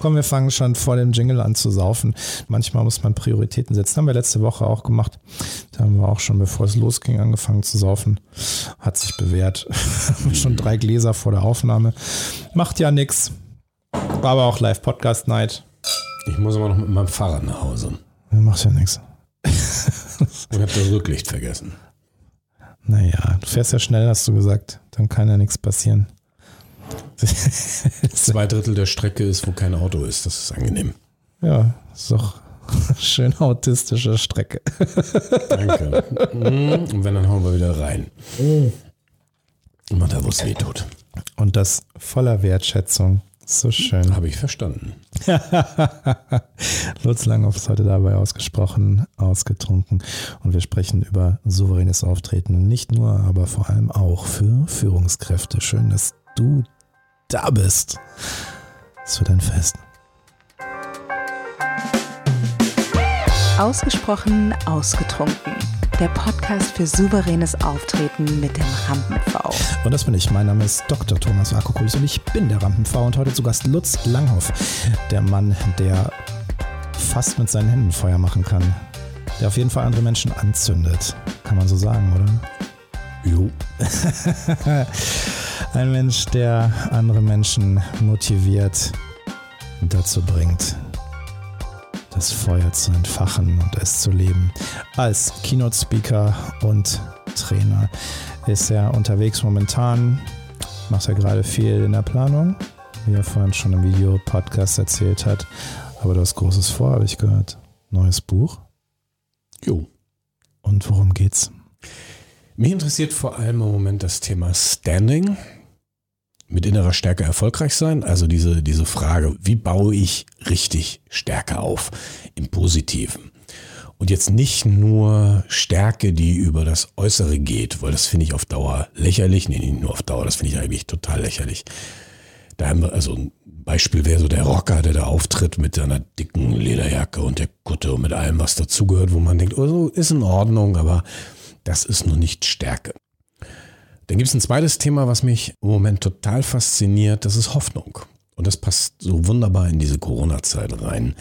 Komm, wir fangen schon vor dem Jingle an zu saufen. Manchmal muss man Prioritäten setzen. Haben wir letzte Woche auch gemacht. Da haben wir auch schon, bevor es losging, angefangen zu saufen. Hat sich bewährt. schon drei Gläser vor der Aufnahme. Macht ja nichts. War aber auch Live-Podcast-Night. Ich muss aber noch mit meinem Fahrrad nach Hause. Macht ja nichts. Und hab das Rücklicht vergessen. Naja, du fährst ja schnell, hast du gesagt. Dann kann ja nichts passieren. Zwei Drittel der Strecke ist, wo kein Auto ist. Das ist angenehm. Ja, ist doch schön autistische Strecke. Danke. Mhm. Und wenn, dann hauen wir wieder rein. Immer da, wo es weh tut. Und das voller Wertschätzung. So schön. Habe ich verstanden. Lutz Langhoff ist heute dabei ausgesprochen, ausgetrunken. Und wir sprechen über souveränes Auftreten. Nicht nur, aber vor allem auch für Führungskräfte. Schön, dass du da bist. Es wird ein Fest. Ausgesprochen ausgetrunken. Der Podcast für souveränes Auftreten mit dem Rampen-V. Und das bin ich. Mein Name ist Dr. Thomas Akokulis und ich bin der Rampen-V und heute zu Gast Lutz Langhoff, der Mann, der fast mit seinen Händen Feuer machen kann. Der auf jeden Fall andere Menschen anzündet. Kann man so sagen, oder? Jo. Ein Mensch, der andere Menschen motiviert und dazu bringt, das Feuer zu entfachen und es zu leben. Als Keynote-Speaker und Trainer ist er unterwegs momentan, macht er gerade viel in der Planung, wie er vorhin schon im Video-Podcast erzählt hat. Aber du hast Großes vor, habe ich gehört. Neues Buch. Jo. Und worum geht's? Mich interessiert vor allem im Moment das Thema Standing. Mit innerer Stärke erfolgreich sein. Also diese, diese Frage, wie baue ich richtig Stärke auf? Im Positiven. Und jetzt nicht nur Stärke, die über das Äußere geht, weil das finde ich auf Dauer lächerlich. Nee, nicht nur auf Dauer, das finde ich eigentlich total lächerlich. Da haben wir, also ein Beispiel wäre so der Rocker, der da auftritt mit seiner dicken Lederjacke und der Kutte und mit allem, was dazugehört, wo man denkt, oh, so ist in Ordnung, aber das ist nur nicht Stärke. Dann gibt es ein zweites Thema, was mich im Moment total fasziniert, das ist Hoffnung. Und das passt so wunderbar in diese Corona-Zeit rein.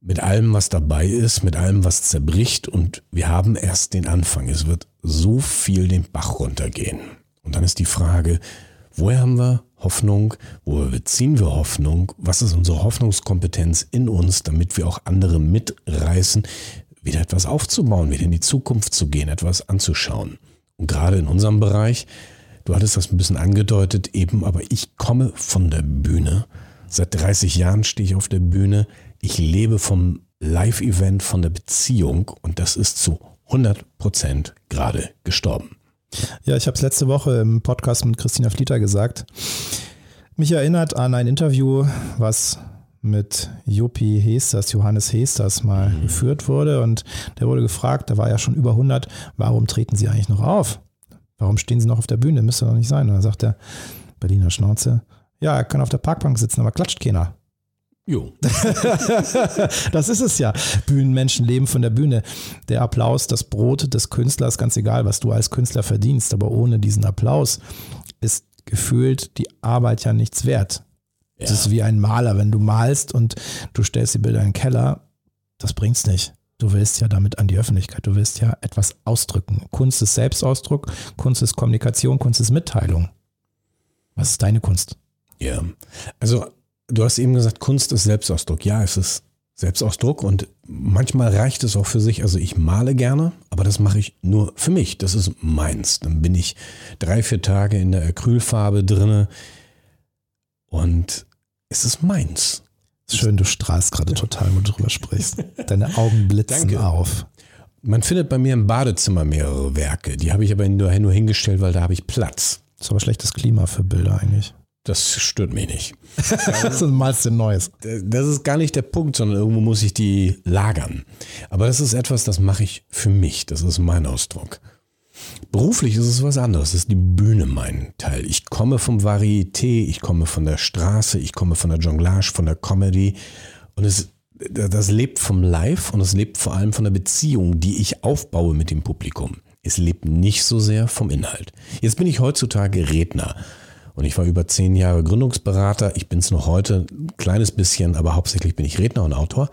Mit allem, was dabei ist, mit allem, was zerbricht und wir haben erst den Anfang. Es wird so viel den Bach runtergehen. Und dann ist die Frage, woher haben wir Hoffnung? Woher beziehen wir Hoffnung? Was ist unsere Hoffnungskompetenz in uns, damit wir auch andere mitreißen, wieder etwas aufzubauen, wieder in die Zukunft zu gehen, etwas anzuschauen? Gerade in unserem Bereich, du hattest das ein bisschen angedeutet eben, aber ich komme von der Bühne. Seit 30 Jahren stehe ich auf der Bühne. Ich lebe vom Live-Event, von der Beziehung und das ist zu 100 Prozent gerade gestorben. Ja, ich habe es letzte Woche im Podcast mit Christina Flieter gesagt. Mich erinnert an ein Interview, was mit Jopi Hesters, Johannes Hesters mal mhm. geführt wurde und der wurde gefragt, da war ja schon über 100, warum treten Sie eigentlich noch auf? Warum stehen Sie noch auf der Bühne? Müsste doch nicht sein. Und dann sagt der Berliner Schnauze, ja, er kann auf der Parkbank sitzen, aber klatscht keiner. Jo. das ist es ja. Bühnenmenschen leben von der Bühne. Der Applaus, das Brot des Künstlers, ganz egal, was du als Künstler verdienst, aber ohne diesen Applaus ist gefühlt die Arbeit ja nichts wert. Ja. Das ist wie ein Maler. Wenn du malst und du stellst die Bilder in den Keller, das bringt's nicht. Du willst ja damit an die Öffentlichkeit. Du willst ja etwas ausdrücken. Kunst ist Selbstausdruck, Kunst ist Kommunikation, Kunst ist Mitteilung. Was ist deine Kunst? Ja, also du hast eben gesagt, Kunst ist Selbstausdruck. Ja, es ist Selbstausdruck und manchmal reicht es auch für sich. Also ich male gerne, aber das mache ich nur für mich. Das ist meins. Dann bin ich drei, vier Tage in der Acrylfarbe drinne und es ist meins. Schön, du strahlst gerade total, wo du drüber sprichst. Deine Augen blitzen Danke. auf. Man findet bei mir im Badezimmer mehrere Werke. Die habe ich aber nur, nur hingestellt, weil da habe ich Platz. Das ist aber schlechtes Klima für Bilder eigentlich. Das stört mich nicht. das ist malst du Neues. Das ist gar nicht der Punkt, sondern irgendwo muss ich die lagern. Aber das ist etwas, das mache ich für mich. Das ist mein Ausdruck. Beruflich ist es was anderes. Das ist die Bühne mein Teil. Ich komme vom Varieté, ich komme von der Straße, ich komme von der Jonglage, von der Comedy. Und es, das lebt vom Live und es lebt vor allem von der Beziehung, die ich aufbaue mit dem Publikum. Es lebt nicht so sehr vom Inhalt. Jetzt bin ich heutzutage Redner. Und ich war über zehn Jahre Gründungsberater. Ich bin es noch heute, ein kleines bisschen, aber hauptsächlich bin ich Redner und Autor.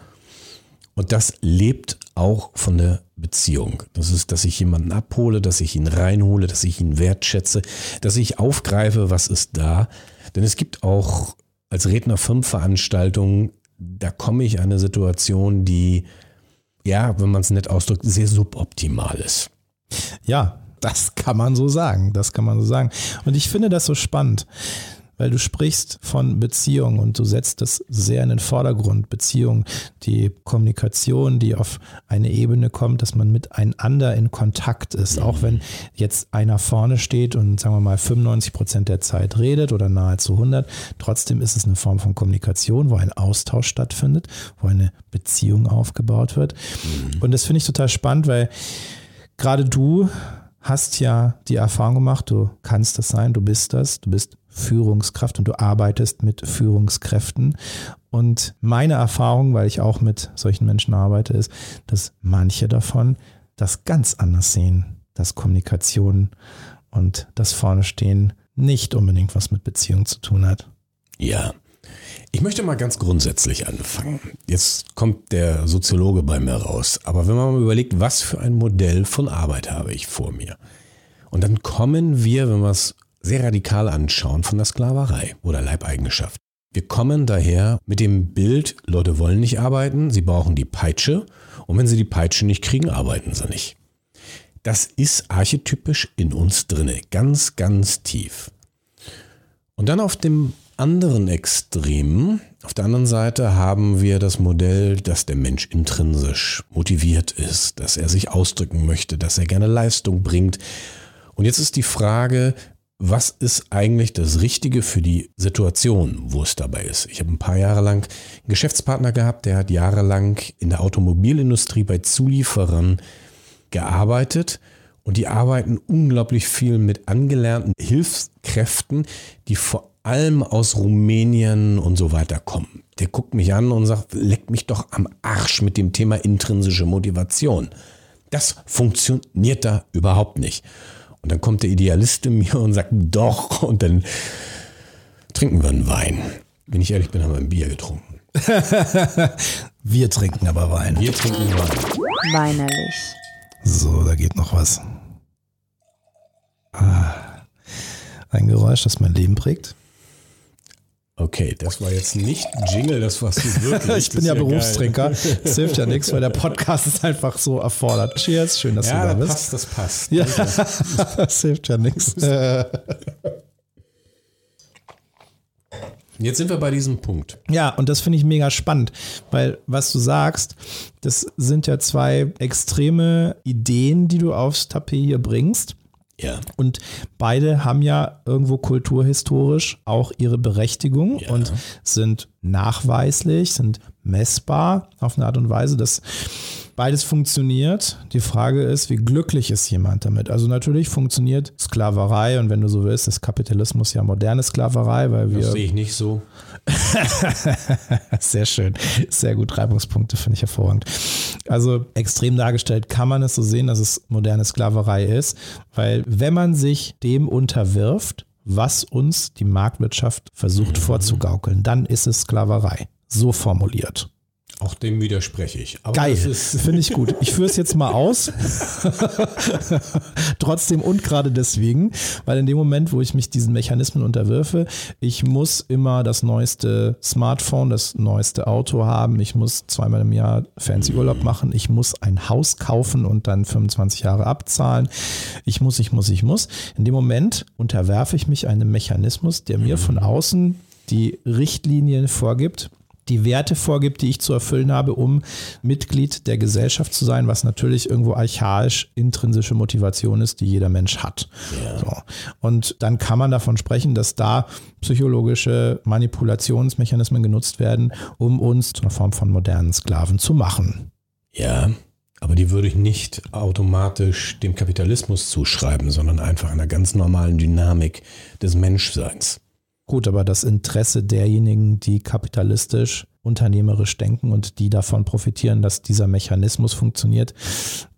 Und das lebt auch von der Beziehung. Das ist, dass ich jemanden abhole, dass ich ihn reinhole, dass ich ihn wertschätze, dass ich aufgreife, was ist da. Denn es gibt auch als Redner fünf Veranstaltungen, da komme ich in eine Situation, die, ja, wenn man es nett ausdrückt, sehr suboptimal ist. Ja, das kann man so sagen. Das kann man so sagen. Und ich finde das so spannend weil du sprichst von Beziehung und du setzt das sehr in den Vordergrund. Beziehung, die Kommunikation, die auf eine Ebene kommt, dass man miteinander in Kontakt ist. Auch wenn jetzt einer vorne steht und sagen wir mal 95 Prozent der Zeit redet oder nahezu 100, trotzdem ist es eine Form von Kommunikation, wo ein Austausch stattfindet, wo eine Beziehung aufgebaut wird. Mhm. Und das finde ich total spannend, weil gerade du hast ja die Erfahrung gemacht, du kannst das sein, du bist das, du bist Führungskraft und du arbeitest mit Führungskräften. Und meine Erfahrung, weil ich auch mit solchen Menschen arbeite, ist, dass manche davon das ganz anders sehen, dass Kommunikation und das Vorne stehen nicht unbedingt was mit Beziehung zu tun hat. Ja. Ich möchte mal ganz grundsätzlich anfangen. Jetzt kommt der Soziologe bei mir raus. Aber wenn man mal überlegt, was für ein Modell von Arbeit habe ich vor mir? Und dann kommen wir, wenn wir es sehr radikal anschauen von der Sklaverei oder Leibeigenschaft. Wir kommen daher mit dem Bild, Leute wollen nicht arbeiten, sie brauchen die Peitsche und wenn sie die Peitsche nicht kriegen, arbeiten sie nicht. Das ist archetypisch in uns drinne, ganz, ganz tief. Und dann auf dem anderen Extrem, auf der anderen Seite haben wir das Modell, dass der Mensch intrinsisch motiviert ist, dass er sich ausdrücken möchte, dass er gerne Leistung bringt. Und jetzt ist die Frage, was ist eigentlich das Richtige für die Situation, wo es dabei ist. Ich habe ein paar Jahre lang einen Geschäftspartner gehabt, der hat jahrelang in der Automobilindustrie bei Zulieferern gearbeitet und die arbeiten unglaublich viel mit angelernten Hilfskräften, die vor allem aus Rumänien und so weiter kommen. Der guckt mich an und sagt, leck mich doch am Arsch mit dem Thema intrinsische Motivation. Das funktioniert da überhaupt nicht. Und dann kommt der Idealist in mir und sagt, doch. Und dann trinken wir einen Wein. Wenn ich ehrlich bin, haben wir ein Bier getrunken. wir trinken aber Wein. Wir trinken Wein. Weinerlich. So, da geht noch was. Ah, ein Geräusch, das mein Leben prägt. Okay, das war jetzt nicht Jingle, das warst du wirklich. ich bin ja, ja Berufstrinker. Das hilft ja nichts, weil der Podcast ist einfach so erfordert. Cheers, schön, dass ja, du da bist. das passt. Ja, das hilft ja nichts. Jetzt sind wir bei diesem Punkt. Ja, und das finde ich mega spannend, weil was du sagst, das sind ja zwei extreme Ideen, die du aufs Tapet hier bringst. Ja. Und beide haben ja irgendwo kulturhistorisch auch ihre Berechtigung ja. und sind nachweislich, sind messbar auf eine Art und Weise, dass beides funktioniert. Die Frage ist, wie glücklich ist jemand damit? Also natürlich funktioniert Sklaverei und wenn du so willst, ist Kapitalismus ja moderne Sklaverei, weil wir. Das sehe ich nicht so. Sehr schön. Sehr gut. Reibungspunkte finde ich hervorragend. Also extrem dargestellt kann man es so sehen, dass es moderne Sklaverei ist, weil wenn man sich dem unterwirft, was uns die Marktwirtschaft versucht mhm. vorzugaukeln, dann ist es Sklaverei. So formuliert. Auch dem widerspreche ich. Aber Geil, finde ich gut. Ich führe es jetzt mal aus. Trotzdem und gerade deswegen, weil in dem Moment, wo ich mich diesen Mechanismen unterwirfe, ich muss immer das neueste Smartphone, das neueste Auto haben, ich muss zweimal im Jahr fancy Urlaub machen, ich muss ein Haus kaufen und dann 25 Jahre abzahlen. Ich muss, ich muss, ich muss. In dem Moment unterwerfe ich mich einem Mechanismus, der mir von außen die Richtlinien vorgibt, die Werte vorgibt, die ich zu erfüllen habe, um Mitglied der Gesellschaft zu sein, was natürlich irgendwo archaisch intrinsische Motivation ist, die jeder Mensch hat. Ja. So. Und dann kann man davon sprechen, dass da psychologische Manipulationsmechanismen genutzt werden, um uns zu einer Form von modernen Sklaven zu machen. Ja, aber die würde ich nicht automatisch dem Kapitalismus zuschreiben, sondern einfach einer ganz normalen Dynamik des Menschseins. Gut, aber das Interesse derjenigen, die kapitalistisch, unternehmerisch denken und die davon profitieren, dass dieser Mechanismus funktioniert,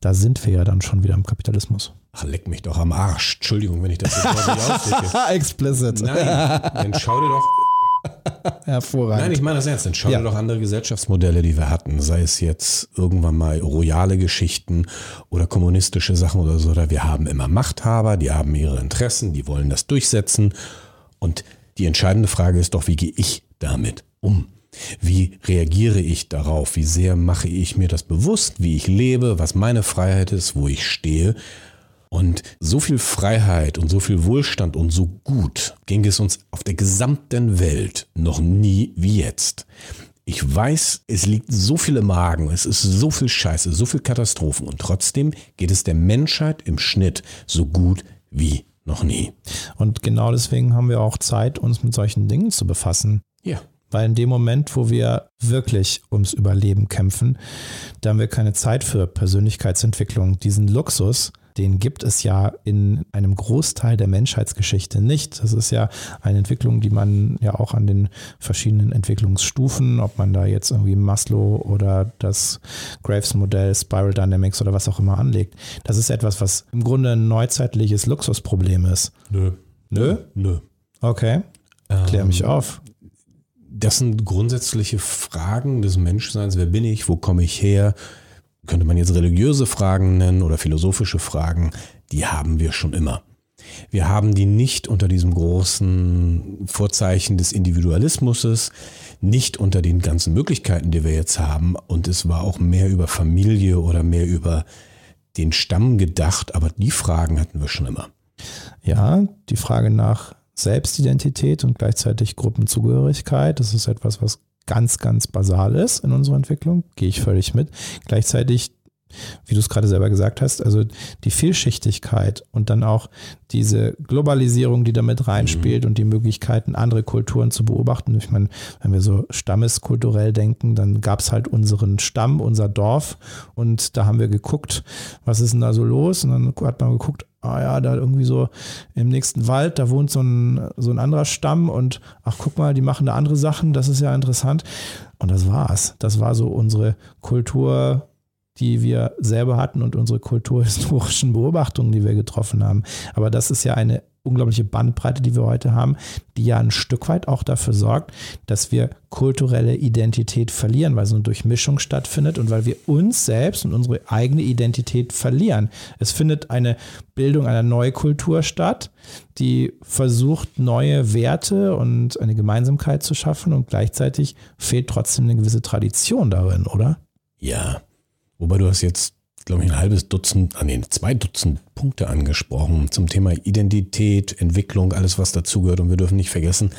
da sind wir ja dann schon wieder im Kapitalismus. Ach, leck mich doch am Arsch. Entschuldigung, wenn ich das jetzt nicht ausdrücke. Explicit. Nein, dann schau dir doch Hervorragend. Nein, ich meine das ernst. Dann schau Ja. dir doch andere Gesellschaftsmodelle, die wir hatten. Sei es jetzt irgendwann mal royale Geschichten oder kommunistische Sachen oder so. Oder wir haben immer Machthaber, die haben ihre Interessen, die wollen das durchsetzen. Und die entscheidende Frage ist doch, wie gehe ich damit um? Wie reagiere ich darauf? Wie sehr mache ich mir das bewusst, wie ich lebe, was meine Freiheit ist, wo ich stehe? Und so viel Freiheit und so viel Wohlstand und so gut ging es uns auf der gesamten Welt noch nie wie jetzt. Ich weiß, es liegt so viel im Magen, es ist so viel Scheiße, so viel Katastrophen und trotzdem geht es der Menschheit im Schnitt so gut wie noch nie. Und genau deswegen haben wir auch Zeit, uns mit solchen Dingen zu befassen. Ja. Weil in dem Moment, wo wir wirklich ums Überleben kämpfen, da haben wir keine Zeit für Persönlichkeitsentwicklung. Diesen Luxus, den gibt es ja in einem Großteil der Menschheitsgeschichte nicht. Das ist ja eine Entwicklung, die man ja auch an den verschiedenen Entwicklungsstufen, ob man da jetzt irgendwie Maslow oder das Graves-Modell, Spiral Dynamics oder was auch immer anlegt. Das ist etwas, was im Grunde ein neuzeitliches Luxusproblem ist. Nö. Nö? Nö. Okay, klär mich auf. Das sind grundsätzliche Fragen des Menschseins. Wer bin ich? Wo komme ich her? Könnte man jetzt religiöse Fragen nennen oder philosophische Fragen. Die haben wir schon immer. Wir haben die nicht unter diesem großen Vorzeichen des Individualismus, nicht unter den ganzen Möglichkeiten, die wir jetzt haben. Und es war auch mehr über Familie oder mehr über den Stamm gedacht. Aber die Fragen hatten wir schon immer. Ja, die Frage nach Selbstidentität und gleichzeitig Gruppenzugehörigkeit, das ist etwas, was ganz, ganz basal ist in unserer Entwicklung, gehe ich völlig mit. Gleichzeitig, wie du es gerade selber gesagt hast, also die Vielschichtigkeit und dann auch diese Globalisierung, die damit reinspielt und die Möglichkeiten, andere Kulturen zu beobachten. Ich meine, wenn wir so stammeskulturell denken, dann gab es halt unseren Stamm, unser Dorf und da haben wir geguckt, was ist denn da so los? Und dann hat man geguckt, ah ja, da irgendwie so im nächsten Wald, da wohnt so ein, so ein anderer Stamm und ach guck mal, die machen da andere Sachen, das ist ja interessant. Und das war's. Das war so unsere Kultur, die wir selber hatten und unsere kulturhistorischen Beobachtungen, die wir getroffen haben. Aber das ist ja eine unglaubliche Bandbreite, die wir heute haben, die ja ein Stück weit auch dafür sorgt, dass wir kulturelle Identität verlieren, weil so eine Durchmischung stattfindet und weil wir uns selbst und unsere eigene Identität verlieren. Es findet eine Bildung einer Neukultur statt, die versucht, neue Werte und eine Gemeinsamkeit zu schaffen und gleichzeitig fehlt trotzdem eine gewisse Tradition darin, oder? Ja, wobei du hast jetzt, glaube ich, ein halbes Dutzend, ah nee, zwei Dutzend Punkte angesprochen zum Thema Identität, Entwicklung, alles was dazugehört. Und wir dürfen nicht vergessen,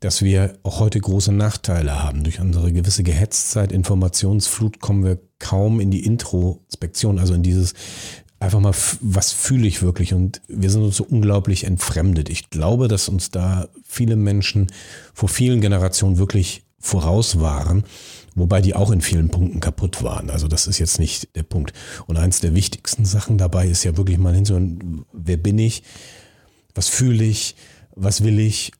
dass wir auch heute große Nachteile haben. Durch unsere gewisse Gehetzzeit, Informationsflut kommen wir kaum in die Introspektion, also in dieses einfach mal, was fühle ich wirklich? Und wir sind uns so unglaublich entfremdet. Ich glaube, dass uns da viele Menschen vor vielen Generationen wirklich voraus waren, wobei die auch in vielen Punkten kaputt waren. Also das ist jetzt nicht der Punkt. Und eins der wichtigsten Sachen dabei ist ja wirklich mal hinzuhören, wer bin ich? Was fühle ich? Was will ich?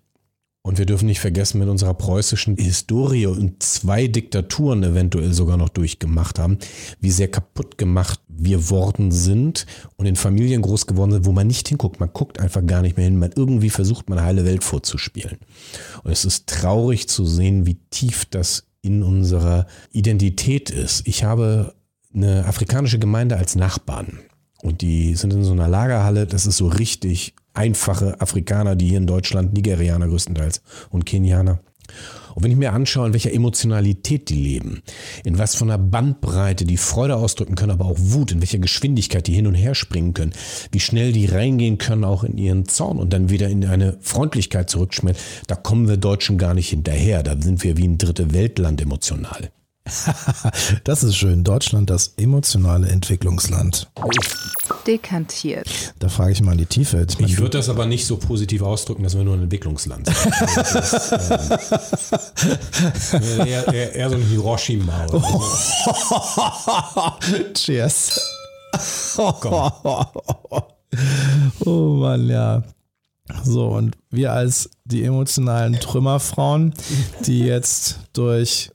Und wir dürfen nicht vergessen, mit unserer preußischen Historie und zwei Diktaturen eventuell sogar noch durchgemacht haben, wie sehr kaputt gemacht wir worden sind und in Familien groß geworden sind, wo man nicht hinguckt. Man guckt einfach gar nicht mehr hin. Man irgendwie versucht, man heile Welt vorzuspielen. Und es ist traurig zu sehen, wie tief das in unserer Identität ist. Ich habe eine afrikanische Gemeinde als Nachbarn. Und die sind in so einer Lagerhalle. Das ist so richtig einfache Afrikaner, die hier in Deutschland, Nigerianer größtenteils und Kenianer. Und wenn ich mir anschaue, in welcher Emotionalität die leben, in was von einer Bandbreite die Freude ausdrücken können, aber auch Wut, in welcher Geschwindigkeit die hin und her springen können, wie schnell die reingehen können, auch in ihren Zorn und dann wieder in eine Freundlichkeit zurückschmelzen, da kommen wir Deutschen gar nicht hinterher. Da sind wir wie ein dritte Weltland emotional. Das ist schön. Deutschland, das emotionale Entwicklungsland. Dekantiert. Da frage ich mal in die Tiefe. Ich Ich würde das aber nicht so positiv ausdrücken, dass wir nur ein Entwicklungsland sind. Das ist, ähm, eher, eher, eher so ein Hiroshima. Oder so. Cheers. oh Mann, ja. So, und wir als die emotionalen Trümmerfrauen, die jetzt durch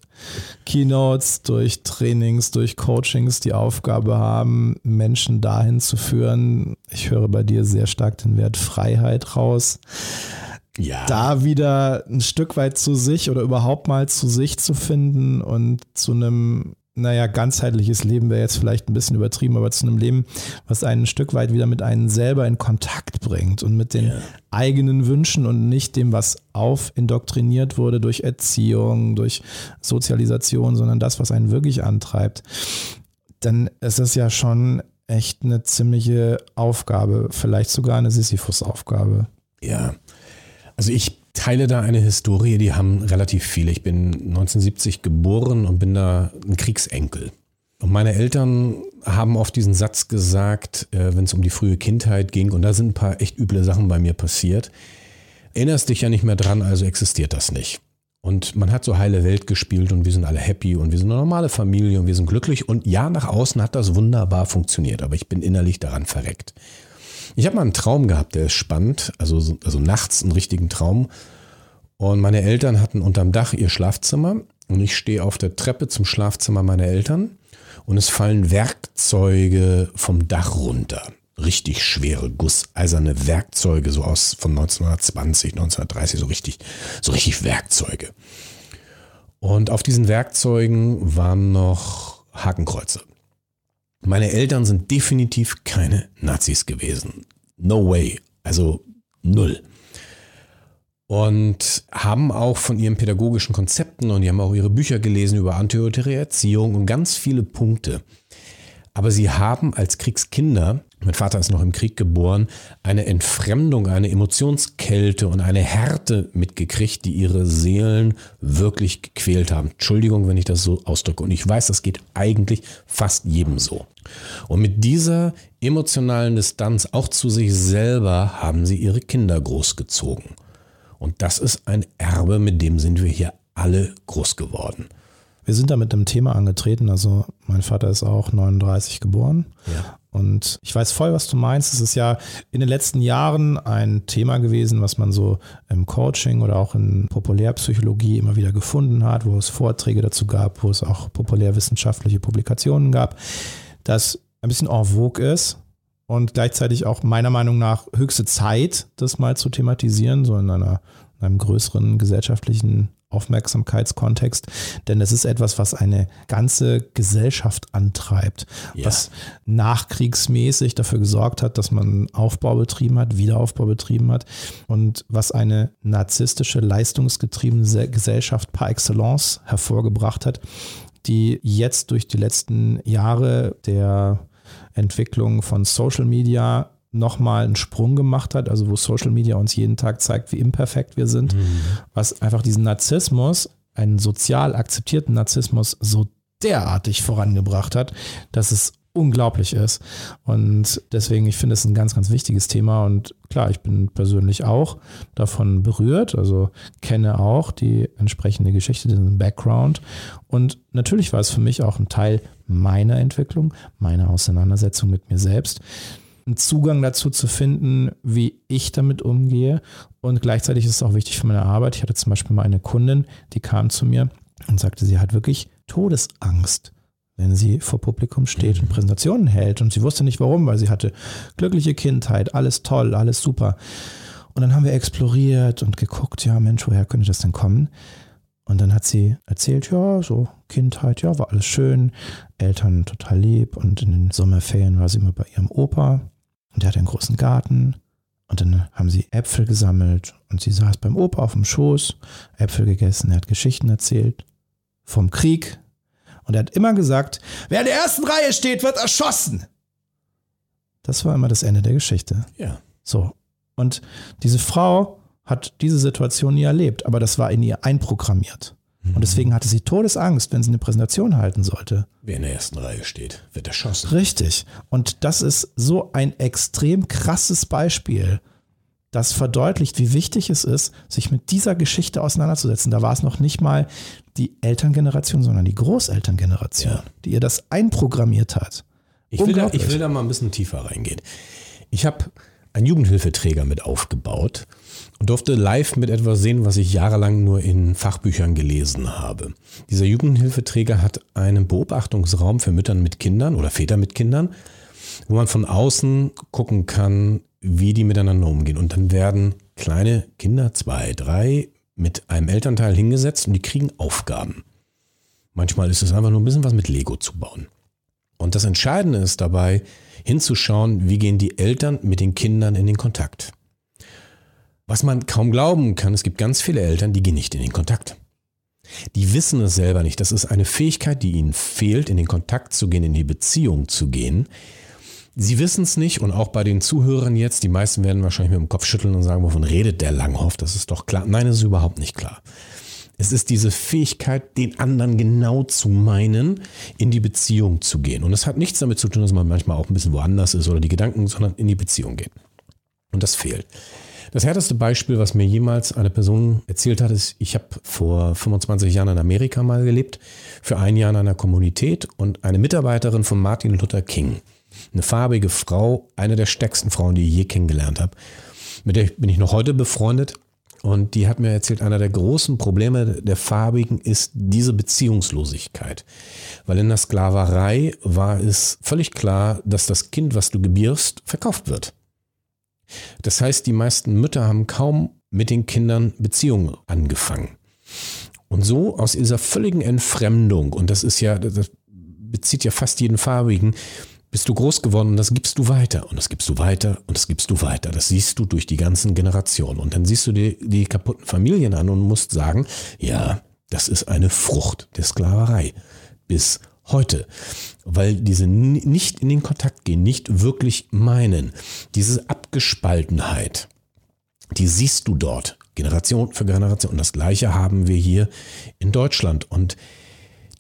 Keynotes, durch Trainings, durch Coachings die Aufgabe haben, Menschen dahin zu führen. Ich höre bei dir sehr stark den Wert Freiheit raus. Ja. Da wieder ein Stück weit zu sich oder überhaupt mal zu sich zu finden und zu einem naja, ganzheitliches Leben wäre jetzt vielleicht ein bisschen übertrieben, aber zu einem Leben, was einen ein Stück weit wieder mit einem selber in Kontakt bringt und mit den ja. eigenen Wünschen und nicht dem, was aufindoktriniert wurde durch Erziehung, durch Sozialisation, sondern das, was einen wirklich antreibt, dann ist es ja schon echt eine ziemliche Aufgabe, vielleicht sogar eine Sisyphus-Aufgabe. Ja, also ich teile da eine Historie, die haben relativ viele. Ich bin 1970 geboren und bin da ein Kriegsenkel. Und meine Eltern haben oft diesen Satz gesagt, äh, wenn es um die frühe Kindheit ging, und da sind ein paar echt üble Sachen bei mir passiert. Erinnerst dich ja nicht mehr dran, also existiert das nicht. Und man hat so heile Welt gespielt und wir sind alle happy und wir sind eine normale Familie und wir sind glücklich. Und ja, nach außen hat das wunderbar funktioniert, aber ich bin innerlich daran verreckt. Ich habe mal einen Traum gehabt, der ist spannend, also, also nachts einen richtigen Traum. Und meine Eltern hatten unterm Dach ihr Schlafzimmer und ich stehe auf der Treppe zum Schlafzimmer meiner Eltern und es fallen Werkzeuge vom Dach runter. Richtig schwere, gusseiserne Werkzeuge, so aus von 1920, 1930, so richtig, so richtig Werkzeuge. Und auf diesen Werkzeugen waren noch Hakenkreuze. Meine Eltern sind definitiv keine Nazis gewesen. No way. Also null. Und haben auch von ihren pädagogischen Konzepten und die haben auch ihre Bücher gelesen über antiautoritäre Erziehung und ganz viele Punkte. Aber sie haben als Kriegskinder, mein Vater ist noch im Krieg geboren, eine Entfremdung, eine Emotionskälte und eine Härte mitgekriegt, die ihre Seelen wirklich gequält haben. Entschuldigung, wenn ich das so ausdrücke. Und ich weiß, das geht eigentlich fast jedem so. Und mit dieser emotionalen Distanz auch zu sich selber haben sie ihre Kinder großgezogen. Und das ist ein Erbe, mit dem sind wir hier alle groß geworden. Wir sind da mit einem Thema angetreten. Also mein Vater ist auch 39 geboren. Ja. Und ich weiß voll, was du meinst. Es ist ja in den letzten Jahren ein Thema gewesen, was man so im Coaching oder auch in Populärpsychologie immer wieder gefunden hat, wo es Vorträge dazu gab, wo es auch populärwissenschaftliche Publikationen gab, das ein bisschen en vogue ist und gleichzeitig auch meiner Meinung nach höchste Zeit, das mal zu thematisieren, so in einer in einem größeren gesellschaftlichen Aufmerksamkeitskontext, denn das ist etwas, was eine ganze Gesellschaft antreibt, ja. was nachkriegsmäßig dafür gesorgt hat, dass man Aufbau betrieben hat, Wiederaufbau betrieben hat und was eine narzisstische, leistungsgetriebene Gesellschaft par excellence hervorgebracht hat, die jetzt durch die letzten Jahre der Entwicklung von Social Media nochmal einen Sprung gemacht hat, also wo Social Media uns jeden Tag zeigt, wie imperfekt wir sind, mhm. was einfach diesen Narzissmus, einen sozial akzeptierten Narzissmus so derartig vorangebracht hat, dass es unglaublich ist. Und deswegen, ich finde es ein ganz, ganz wichtiges Thema. Und klar, ich bin persönlich auch davon berührt, also kenne auch die entsprechende Geschichte, den Background. Und natürlich war es für mich auch ein Teil meiner Entwicklung, meiner Auseinandersetzung mit mir selbst, einen Zugang dazu zu finden, wie ich damit umgehe. Und gleichzeitig ist es auch wichtig für meine Arbeit. Ich hatte zum Beispiel mal eine Kundin, die kam zu mir und sagte, sie hat wirklich Todesangst, wenn sie vor Publikum steht und Präsentationen hält. Und sie wusste nicht warum, weil sie hatte glückliche Kindheit, alles toll, alles super. Und dann haben wir exploriert und geguckt, ja Mensch, woher könnte das denn kommen? Und dann hat sie erzählt, ja, so Kindheit, ja, war alles schön, Eltern total lieb und in den Sommerferien war sie immer bei ihrem Opa und der hatte einen großen Garten. Und dann haben sie Äpfel gesammelt und sie saß beim Opa auf dem Schoß, Äpfel gegessen, er hat Geschichten erzählt vom Krieg. Und er hat immer gesagt, wer in der ersten Reihe steht, wird erschossen. Das war immer das Ende der Geschichte. Ja. So. Und diese Frau hat diese Situation nie erlebt, aber das war in ihr einprogrammiert. Und deswegen hatte sie Todesangst, wenn sie eine Präsentation halten sollte. Wer in der ersten Reihe steht, wird erschossen. Richtig. Und das ist so ein extrem krasses Beispiel, das verdeutlicht, wie wichtig es ist, sich mit dieser Geschichte auseinanderzusetzen. Da war es noch nicht mal die Elterngeneration, sondern die Großelterngeneration, ja. die ihr das einprogrammiert hat. Ich will, da, ich will da mal ein bisschen tiefer reingehen. Ich habe einen Jugendhilfeträger mit aufgebaut und durfte live mit etwas sehen, was ich jahrelang nur in Fachbüchern gelesen habe. Dieser Jugendhilfeträger hat einen Beobachtungsraum für Müttern mit Kindern oder Väter mit Kindern, wo man von außen gucken kann, wie die miteinander umgehen. Und dann werden kleine Kinder, zwei, drei, mit einem Elternteil hingesetzt und die kriegen Aufgaben. Manchmal ist es einfach nur ein bisschen was mit Lego zu bauen. Und das Entscheidende ist dabei, hinzuschauen, wie gehen die Eltern mit den Kindern in den Kontakt. Was man kaum glauben kann, es gibt ganz viele Eltern, die gehen nicht in den Kontakt. Die wissen es selber nicht. Das ist eine Fähigkeit, die ihnen fehlt, in den Kontakt zu gehen, in die Beziehung zu gehen. Sie wissen es nicht und auch bei den Zuhörern jetzt, die meisten werden wahrscheinlich mit dem Kopf schütteln und sagen, wovon redet der Langhoff? Das ist doch klar. Nein, das ist überhaupt nicht klar. Es ist diese Fähigkeit, den anderen genau zu meinen, in die Beziehung zu gehen. Und es hat nichts damit zu tun, dass man manchmal auch ein bisschen woanders ist oder die Gedanken, sondern in die Beziehung gehen. Und das fehlt. Das härteste Beispiel, was mir jemals eine Person erzählt hat, ist, ich habe vor 25 Jahren in Amerika mal gelebt, für ein Jahr in einer Kommunität und eine Mitarbeiterin von Martin Luther King, eine farbige Frau, eine der stärksten Frauen, die ich je kennengelernt habe. Mit der bin ich noch heute befreundet und die hat mir erzählt, einer der großen Probleme der Farbigen ist diese Beziehungslosigkeit. Weil in der Sklaverei war es völlig klar, dass das Kind, was du gebierst, verkauft wird. Das heißt, die meisten Mütter haben kaum mit den Kindern Beziehungen angefangen. Und so aus dieser völligen Entfremdung, und das ist ja, das bezieht ja fast jeden Farbigen, bist du groß geworden und das gibst du weiter und das gibst du weiter und das gibst du weiter. Das siehst du durch die ganzen Generationen. Und dann siehst du dir die kaputten Familien an und musst sagen, ja, das ist eine Frucht der Sklaverei. Bis heute, weil diese nicht in den Kontakt gehen, nicht wirklich meinen, diese Abgespaltenheit, die siehst du dort, Generation für Generation. Und das Gleiche haben wir hier in Deutschland. Und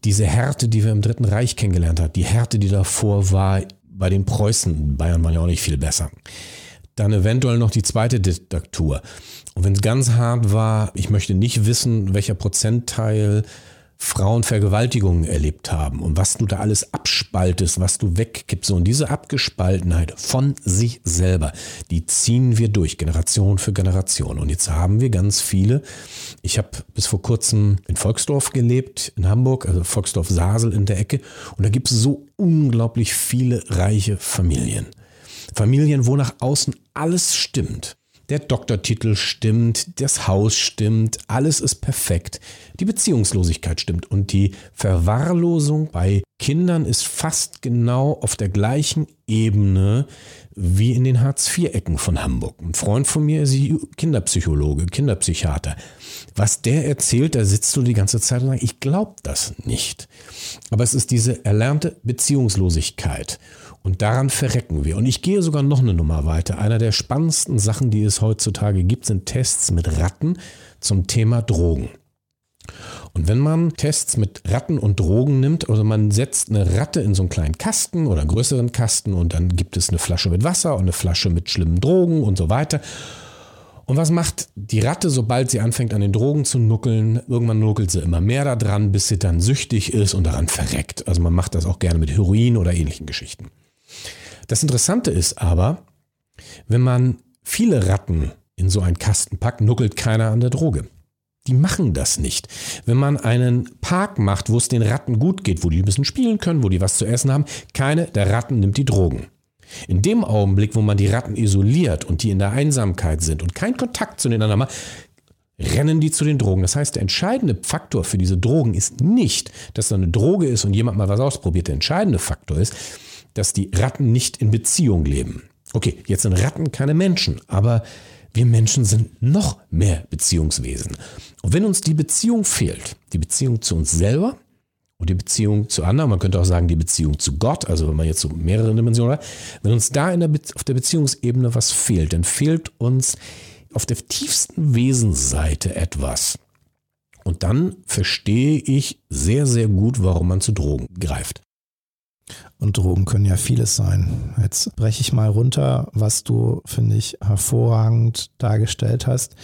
diese Härte, die wir im Dritten Reich kennengelernt haben, die Härte, die davor war bei den Preußen, Bayern war ja auch nicht viel besser. Dann eventuell noch die zweite Diktatur. Und wenn es ganz hart war, ich möchte nicht wissen, welcher Prozentteil Frauen Vergewaltigungen erlebt haben und was du da alles abspaltest, was du wegkippst. Und diese Abgespaltenheit von sich selber, die ziehen wir durch, Generation für Generation. Und jetzt haben wir ganz viele. Ich habe bis vor kurzem in Volksdorf gelebt, in Hamburg, also Volksdorf-Sasel in der Ecke. Und da gibt es so unglaublich viele reiche Familien. Familien, wo nach außen alles stimmt. Der Doktortitel stimmt, das Haus stimmt, alles ist perfekt. Die Beziehungslosigkeit stimmt und die Verwahrlosung bei Kindern ist fast genau auf der gleichen Ebene wie in den Hartz-IV-Ecken von Hamburg. Ein Freund von mir ist Kinderpsychologe, Kinderpsychiater. Was der erzählt, da sitzt du die ganze Zeit und sagst, ich glaube das nicht. Aber es ist diese erlernte Beziehungslosigkeit. Und daran verrecken wir. Und ich gehe sogar noch eine Nummer weiter. Einer der spannendsten Sachen, die es heutzutage gibt, sind Tests mit Ratten zum Thema Drogen. Und wenn man Tests mit Ratten und Drogen nimmt, also man setzt eine Ratte in so einen kleinen Kasten oder größeren Kasten und dann gibt es eine Flasche mit Wasser und eine Flasche mit schlimmen Drogen und so weiter. Und was macht die Ratte, sobald sie anfängt an den Drogen zu nuckeln? Irgendwann nuckelt sie immer mehr daran, bis sie dann süchtig ist und daran verreckt. Also man macht das auch gerne mit Heroin oder ähnlichen Geschichten. Das Interessante ist aber, wenn man viele Ratten in so einen Kasten packt, nuckelt keiner an der Droge. Die machen das nicht. Wenn man einen Park macht, wo es den Ratten gut geht, wo die ein bisschen spielen können, wo die was zu essen haben, keine der Ratten nimmt die Drogen. In dem Augenblick, wo man die Ratten isoliert und die in der Einsamkeit sind und keinen Kontakt zueinander macht, rennen die zu den Drogen. Das heißt, der entscheidende Faktor für diese Drogen ist nicht, dass da eine Droge ist und jemand mal was ausprobiert. Der entscheidende Faktor ist, dass die Ratten nicht in Beziehung leben. Okay, jetzt sind Ratten keine Menschen, aber wir Menschen sind noch mehr Beziehungswesen. Und wenn uns die Beziehung fehlt, die Beziehung zu uns selber und die Beziehung zu anderen, man könnte auch sagen die Beziehung zu Gott, also wenn man jetzt so mehrere Dimensionen hat, wenn uns da der auf der Beziehungsebene was fehlt, dann fehlt uns auf der tiefsten Wesensseite etwas. Und dann verstehe ich sehr, sehr gut, warum man zu Drogen greift. Und Drogen können ja vieles sein. Jetzt breche ich mal runter, was du, finde ich, hervorragend dargestellt hast.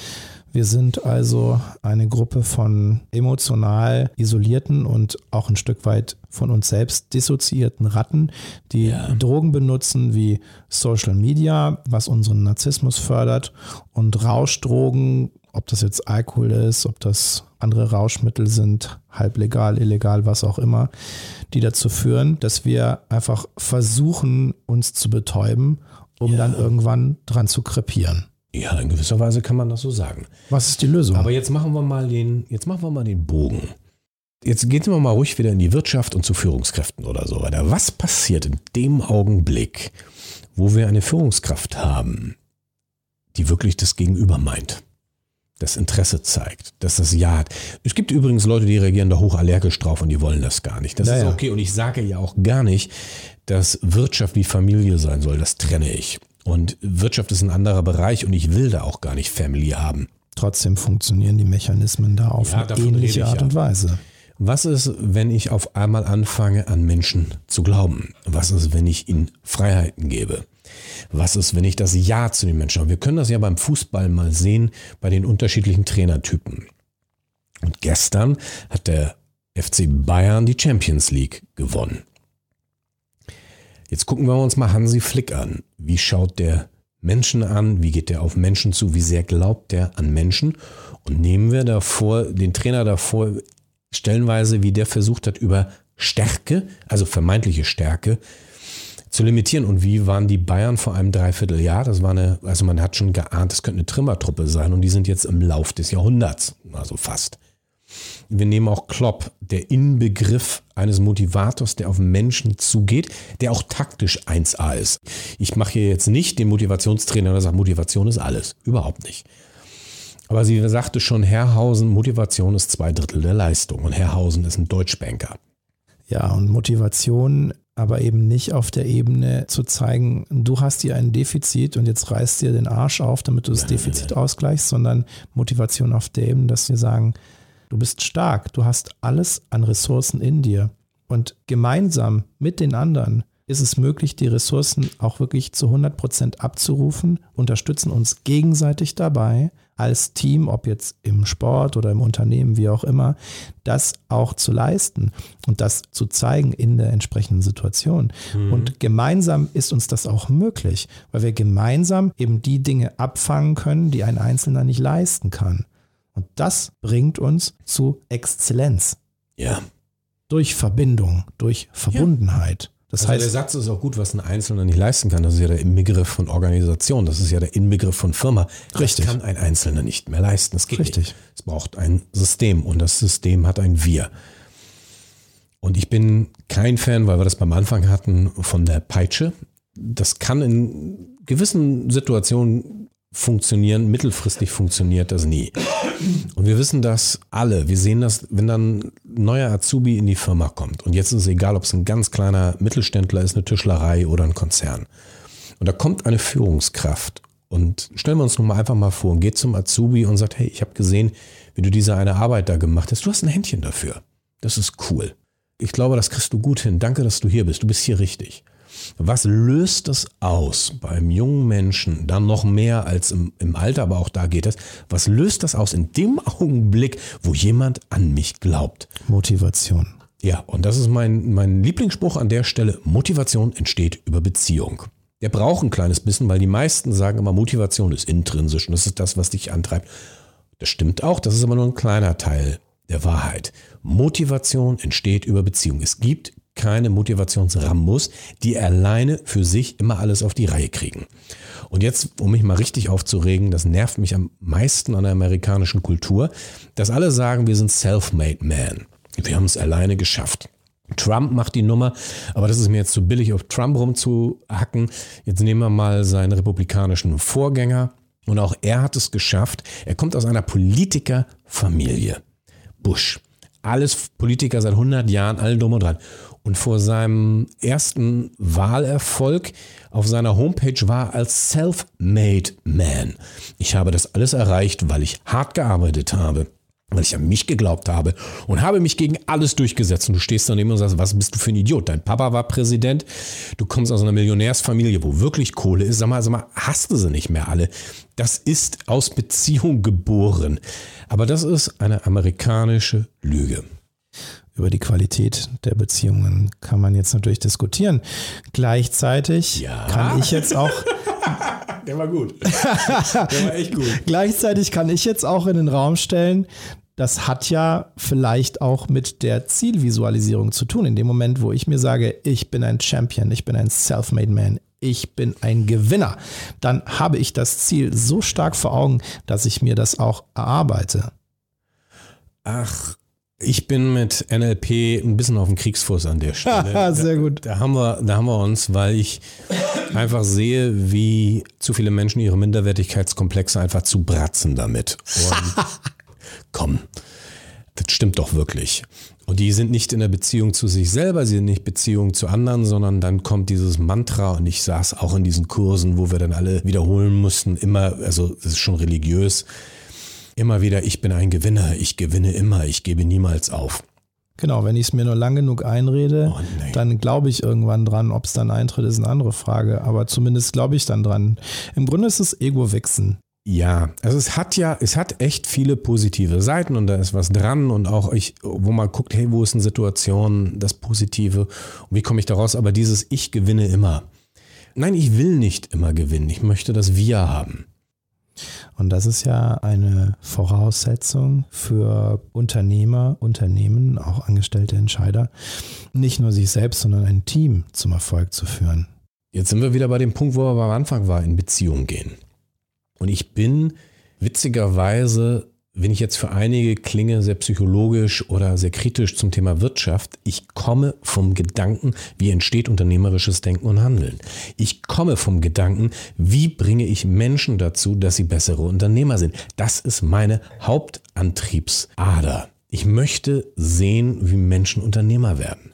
Wir sind also eine Gruppe von emotional isolierten und auch ein Stück weit von uns selbst dissoziierten Ratten, die Ja. Drogen benutzen wie Social Media, was unseren Narzissmus fördert und Rauschdrogen, ob das jetzt Alkohol ist, ob das andere Rauschmittel sind, halblegal, illegal, was auch immer, die dazu führen, dass wir einfach versuchen, uns zu betäuben, um dann irgendwann dran zu krepieren. Ja, in gewisser Weise kann man das so sagen. Was ist die Lösung? Aber jetzt machen wir mal den, jetzt machen wir mal den Bogen. Jetzt gehen wir mal ruhig wieder in die Wirtschaft und zu Führungskräften oder so weiter. Was passiert in dem Augenblick, wo wir eine Führungskraft haben, die wirklich das Gegenüber meint? Das Interesse zeigt, dass das Ja hat. Es gibt übrigens Leute, die reagieren da hochallergisch drauf und die wollen das gar nicht. Das Ja, ist okay und ich sage ja auch gar nicht, dass Wirtschaft wie Familie sein soll. Das trenne ich. Und Wirtschaft ist ein anderer Bereich und ich will da auch gar nicht Family haben. Trotzdem funktionieren die Mechanismen da auf Ja, eine ähnliche ich Art und Weise. Was ist, wenn ich auf einmal anfange, an Menschen zu glauben? Was ist, wenn ich ihnen Freiheiten gebe? Was ist, wenn ich das Ja zu den Menschen habe? Wir können das ja beim Fußball mal sehen, bei den unterschiedlichen Trainertypen. Und gestern hat der FC Bayern die Champions League gewonnen. Jetzt gucken wir uns mal Hansi Flick an. Wie schaut der Menschen an? Wie geht der auf Menschen zu? Wie sehr glaubt der an Menschen? Und nehmen wir davor, den Trainer davor, stellenweise, wie der versucht hat, über Stärke, also vermeintliche Stärke, zu limitieren. Und wie waren die Bayern vor einem Dreivierteljahr? Das war eine, also man hat schon geahnt, das könnte eine Trimmertruppe sein und die sind jetzt im Lauf des Jahrhunderts, also fast. Wir nehmen auch Klopp, der Inbegriff eines Motivators, der auf Menschen zugeht, der auch taktisch 1A ist. Ich mache hier jetzt nicht den Motivationstrainer, der sagt, Motivation ist alles. Überhaupt nicht. Aber sie sagte schon, Herrhausen, Motivation ist zwei Drittel der Leistung und Herrhausen ist ein Deutschbanker. Ja, und Motivation, aber eben nicht auf der Ebene zu zeigen, du hast hier ein Defizit und jetzt reißt dir den Arsch auf, damit du das Defizit ausgleichst, sondern Motivation auf der Ebene, dass wir sagen, du bist stark, du hast alles an Ressourcen in dir und gemeinsam mit den anderen ist es möglich, die Ressourcen auch wirklich zu 100 Prozent abzurufen, unterstützen uns gegenseitig dabei als Team, ob jetzt im Sport oder im Unternehmen, wie auch immer, das auch zu leisten und das zu zeigen in der entsprechenden Situation. Und gemeinsam ist uns das auch möglich, weil wir gemeinsam eben die Dinge abfangen können, die ein Einzelner nicht leisten kann. Und das bringt uns zu Exzellenz Ja. durch Verbindung, durch Verbundenheit. Das Also der heißt, Satz ist auch gut, was ein Einzelner nicht leisten kann. Das ist ja der Inbegriff von Organisation. Das ist ja der Inbegriff von Firma. Richtig. Das kann ein Einzelner nicht mehr leisten. Das geht Richtig. nicht. Es braucht ein System und das System hat ein Wir. Und ich bin kein Fan, weil wir das beim Anfang hatten, von der Peitsche. Das kann in gewissen Situationen funktionieren, mittelfristig funktioniert das nie. Und wir wissen das alle. Wir sehen das, wenn dann ein neuer Azubi in die Firma kommt. Und jetzt ist es egal, ob es ein ganz kleiner Mittelständler ist, eine Tischlerei oder ein Konzern. Und da kommt eine Führungskraft. Und stellen wir uns nun mal einfach mal vor und geht zum Azubi und sagt, hey, ich habe gesehen, wie du diese eine Arbeit da gemacht hast. Du hast ein Händchen dafür. Das ist cool. Ich glaube, das kriegst du gut hin. Danke, dass du hier bist. Du bist hier richtig. Was löst es aus beim jungen Menschen, dann noch mehr als im, im Alter, aber auch da geht es, was löst das aus in dem Augenblick, wo jemand an mich glaubt? Motivation. Ja, und das ist mein, mein Lieblingsspruch an der Stelle. Motivation entsteht über Beziehung. Der braucht ein kleines bisschen, weil die meisten sagen immer, Motivation ist intrinsisch und das ist das, was dich antreibt. Das stimmt auch, das ist aber nur ein kleiner Teil der Wahrheit. Motivation entsteht über Beziehung. Es gibt keine Motivationsrambus, die alleine für sich immer alles auf die Reihe kriegen. Und jetzt, um mich mal richtig aufzuregen, das nervt mich am meisten an der amerikanischen Kultur, dass alle sagen, wir sind self-made man. Wir haben es alleine geschafft. Trump macht die Nummer, aber das ist mir jetzt zu billig, auf Trump rumzuhacken. Jetzt nehmen wir mal seinen republikanischen Vorgänger. Und auch er hat es geschafft. Er kommt aus einer Politikerfamilie. Bush. Alles Politiker seit 100 Jahren, allen drum und dran. Und vor seinem ersten Wahlerfolg auf seiner Homepage war als Self-Made Man. Ich habe das alles erreicht, weil ich hart gearbeitet habe. weil ich an mich geglaubt habe und habe mich gegen alles durchgesetzt. Und du stehst daneben und sagst, was bist du für ein Idiot? Dein Papa war Präsident, du kommst aus einer Millionärsfamilie, wo wirklich Kohle ist. Sag mal, sag mal, hast du sie nicht mehr alle? Das ist aus Beziehung geboren. Aber das ist eine amerikanische Lüge. Über die Qualität der Beziehungen kann man jetzt natürlich diskutieren. Gleichzeitig Ja. kann ich jetzt auch Der war gut. Der war echt gut. Gleichzeitig kann ich jetzt auch in den Raum stellen, das hat ja vielleicht auch mit der Zielvisualisierung zu tun. In dem Moment, wo ich mir sage, ich bin ein Champion, ich bin ein Self-Made Man, ich bin ein Gewinner, dann habe ich das Ziel so stark vor Augen, dass ich mir das auch erarbeite. Ach, ich bin mit NLP ein bisschen auf dem Kriegsfuß an der Stelle. Sehr gut. Da haben wir, da haben wir uns, weil ich einfach sehe, wie zu viele Menschen ihre Minderwertigkeitskomplexe einfach zu bratzen damit. Und komm, das stimmt doch wirklich. Und die sind nicht in der Beziehung zu sich selber, sie sind nicht Beziehung zu anderen, sondern dann kommt dieses Mantra und ich saß auch in diesen Kursen, wo wir dann alle wiederholen mussten, immer, also das ist schon religiös, immer wieder, ich bin ein Gewinner, ich gewinne immer, ich gebe niemals auf. Genau, wenn ich es mir nur lang genug einrede, Oh, dann glaube ich irgendwann dran. Ob es dann eintritt, ist eine andere Frage. Aber zumindest glaube ich dann dran. Im Grunde ist es Ego-Wichsen. Ja, also es hat ja, es hat echt viele positive Seiten und da ist was dran und auch ich, wo man guckt, hey, wo ist eine Situation, das Positive und wie komme ich da raus? Aber dieses Ich gewinne immer. Nein, ich will nicht immer gewinnen. Ich möchte das Wir haben. Und das ist ja eine Voraussetzung für Unternehmer, Unternehmen, auch angestellte Entscheider, nicht nur sich selbst, sondern ein Team zum Erfolg zu führen. Jetzt sind wir wieder bei dem Punkt, wo wir am Anfang war, in Beziehung gehen. Und ich bin witzigerweise, wenn ich jetzt für einige klinge, sehr psychologisch oder sehr kritisch zum Thema Wirtschaft, ich komme vom Gedanken, wie entsteht unternehmerisches Denken und Handeln. Ich komme vom Gedanken, wie bringe ich Menschen dazu, dass sie bessere Unternehmer sind. Das ist meine Hauptantriebsader. Ich möchte sehen, wie Menschen Unternehmer werden.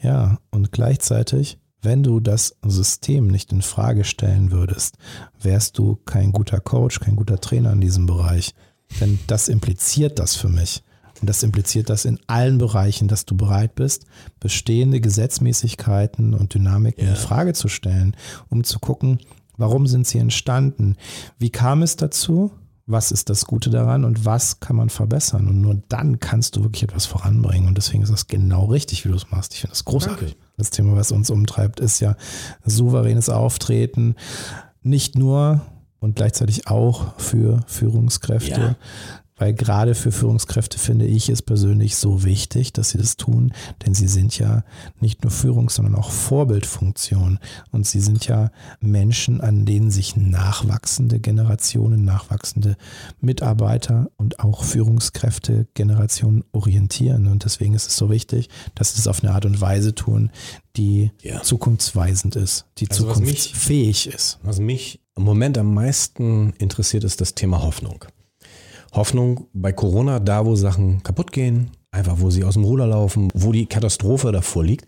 Ja, und gleichzeitig, wenn du das System nicht in Frage stellen würdest, wärst du kein guter Coach, kein guter Trainer in diesem Bereich. Denn das impliziert das für mich. Und das impliziert das in allen Bereichen, dass du bereit bist, bestehende Gesetzmäßigkeiten und Dynamiken Ja. in Frage zu stellen, um zu gucken, warum sind sie entstanden? Wie kam es dazu? Was ist das Gute daran und was kann man verbessern? Und nur dann kannst du wirklich etwas voranbringen. Und deswegen ist das genau richtig, wie du es machst. Ich finde das großartig. Danke. Das Thema, was uns umtreibt, ist ja souveränes Auftreten. Nicht nur und gleichzeitig auch für Führungskräfte. Ja. Weil gerade für Führungskräfte finde ich es persönlich so wichtig, dass sie das tun, denn sie sind ja nicht nur Führungs-, sondern auch Vorbildfunktion. Und sie sind ja Menschen, an denen sich nachwachsende Generationen, nachwachsende Mitarbeiter und auch Führungskräfte-Generationen orientieren. Und deswegen ist es so wichtig, dass sie es auf eine Art und Weise tun, die Ja. zukunftsweisend ist, die Also was mich- zukunftsfähig ist. Was mich im Moment am meisten interessiert, ist das Thema Hoffnung. Hoffnung bei Corona, da wo Sachen kaputt gehen, einfach wo sie aus dem Ruder laufen, wo die Katastrophe davor liegt.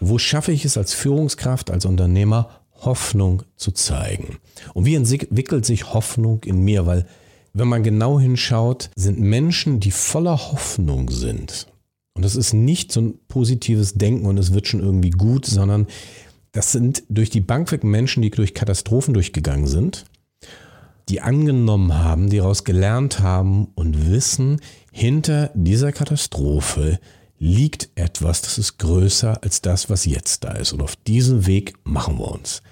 Wo schaffe ich es als Führungskraft, als Unternehmer, Hoffnung zu zeigen? Und wie entwickelt sich Hoffnung in mir? Weil wenn man genau hinschaut, sind Menschen, die voller Hoffnung sind. Und das ist nicht so ein positives Denken und es wird schon irgendwie gut, sondern das sind durch die Bank weg Menschen, die durch Katastrophen durchgegangen sind, die angenommen haben, die daraus gelernt haben und wissen, hinter dieser Katastrophe liegt etwas, das ist größer als das, was jetzt da ist. Und auf diesen Weg machen wir uns.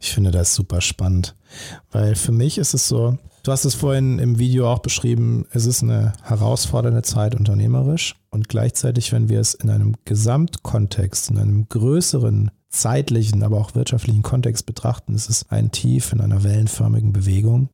Ich finde das super spannend, weil für mich ist es so, du hast es vorhin im Video auch beschrieben, es ist eine herausfordernde Zeit unternehmerisch und gleichzeitig, wenn wir es in einem Gesamtkontext, in einem größeren zeitlichen, aber auch wirtschaftlichen Kontext betrachten, ist es ein Tief in einer wellenförmigen Bewegung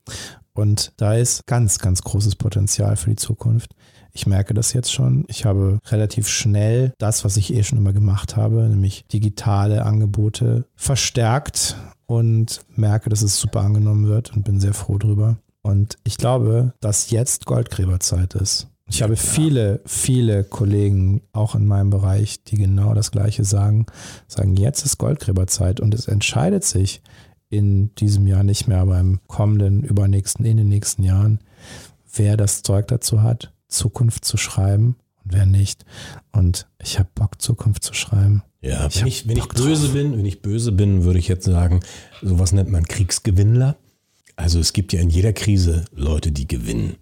und da ist ganz, ganz großes Potenzial für die Zukunft. Ich merke das jetzt schon. Ich habe relativ schnell das, was ich eh schon immer gemacht habe, nämlich digitale Angebote verstärkt und merke, dass es super angenommen wird und bin sehr froh drüber. Und ich glaube, dass jetzt Goldgräberzeit ist. Ich habe viele, viele Kollegen auch in meinem Bereich, die genau das Gleiche sagen, sagen, jetzt ist Goldgräberzeit und es entscheidet sich in diesem Jahr nicht mehr, aber im kommenden, übernächsten, in den nächsten Jahren, wer das Zeug dazu hat, Zukunft zu schreiben und wer nicht. Und ich habe Bock, Zukunft zu schreiben. Ja, Ich wenn ich, wenn ich böse drauf. bin, wenn ich böse bin, würde ich jetzt sagen, sowas nennt man Kriegsgewinnler. Also es gibt ja in jeder Krise Leute, die gewinnen.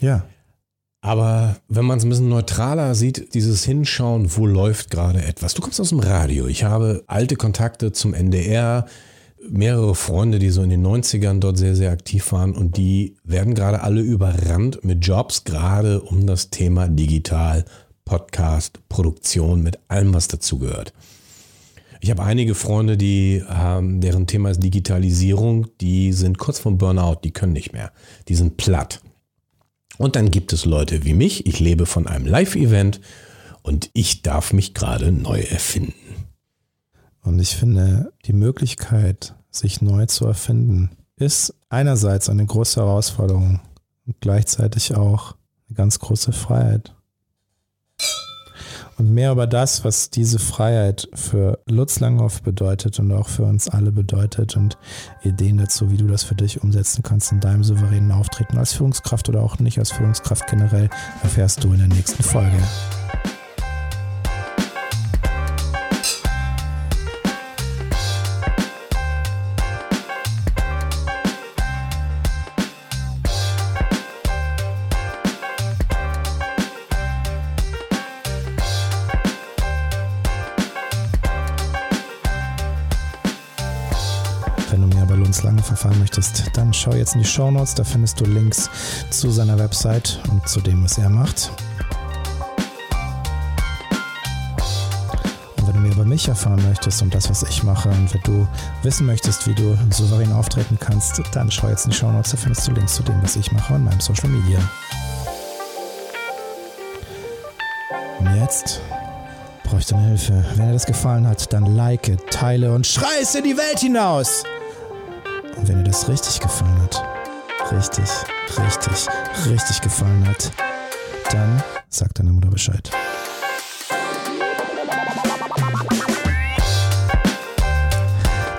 Ja. Aber wenn man es ein bisschen neutraler sieht, dieses Hinschauen, wo läuft gerade etwas. Du kommst aus dem Radio. Ich habe alte Kontakte zum NDR, mehrere Freunde, die so in den 90ern dort sehr, sehr aktiv waren und die werden gerade alle überrannt mit Jobs, gerade um das Thema Digital, Podcast, Produktion, mit allem, was dazugehört. Ich habe einige Freunde, die haben, deren Thema ist Digitalisierung, die sind kurz vom Burnout, die können nicht mehr. Die sind platt. Und dann gibt es Leute wie mich. Ich lebe von einem Live-Event und ich darf mich gerade neu erfinden. Und ich finde, die Möglichkeit, sich neu zu erfinden, ist einerseits eine große Herausforderung und gleichzeitig auch eine ganz große Freiheit. Und mehr über das, was diese Freiheit für Lutz Langhoff bedeutet und auch für uns alle bedeutet und Ideen dazu, wie du das für dich umsetzen kannst in deinem souveränen Auftreten als Führungskraft oder auch nicht als Führungskraft generell, erfährst du in der nächsten Folge. Verfahren möchtest, dann schau jetzt in die Show Notes. Da findest du Links zu seiner Website und zu dem, was er macht. Und wenn du mehr über mich erfahren möchtest und das, was ich mache, und wenn du wissen möchtest, wie du souverän auftreten kannst, dann schau jetzt in die Show Notes. Da findest du Links zu dem, was ich mache und meinem Social Media. Und jetzt brauche ich deine Hilfe. Wenn dir das gefallen hat, dann like, teile und schrei es in die Welt hinaus. Und wenn dir das richtig gefallen hat, richtig, richtig, richtig gefallen hat, dann sag deiner Mutter Bescheid.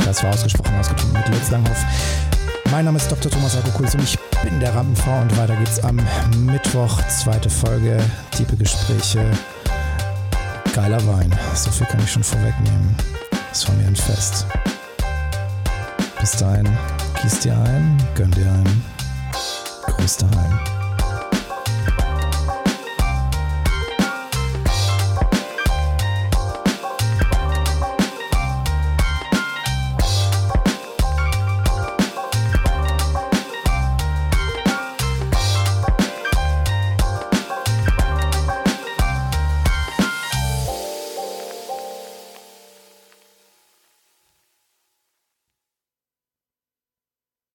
Das war ausgesprochen ausgetrunken mit Lutz Langhoff. Mein Name ist Dr. Thomas Akokulis und ich bin der Rampenfrau und weiter geht's am Mittwoch, zweite Folge, tiefe Gespräche, geiler Wein. So viel kann ich schon vorwegnehmen. Das war mir ein Fest. Bis dahin, gieß dir ein, gönn dir ein. Gruß daheim.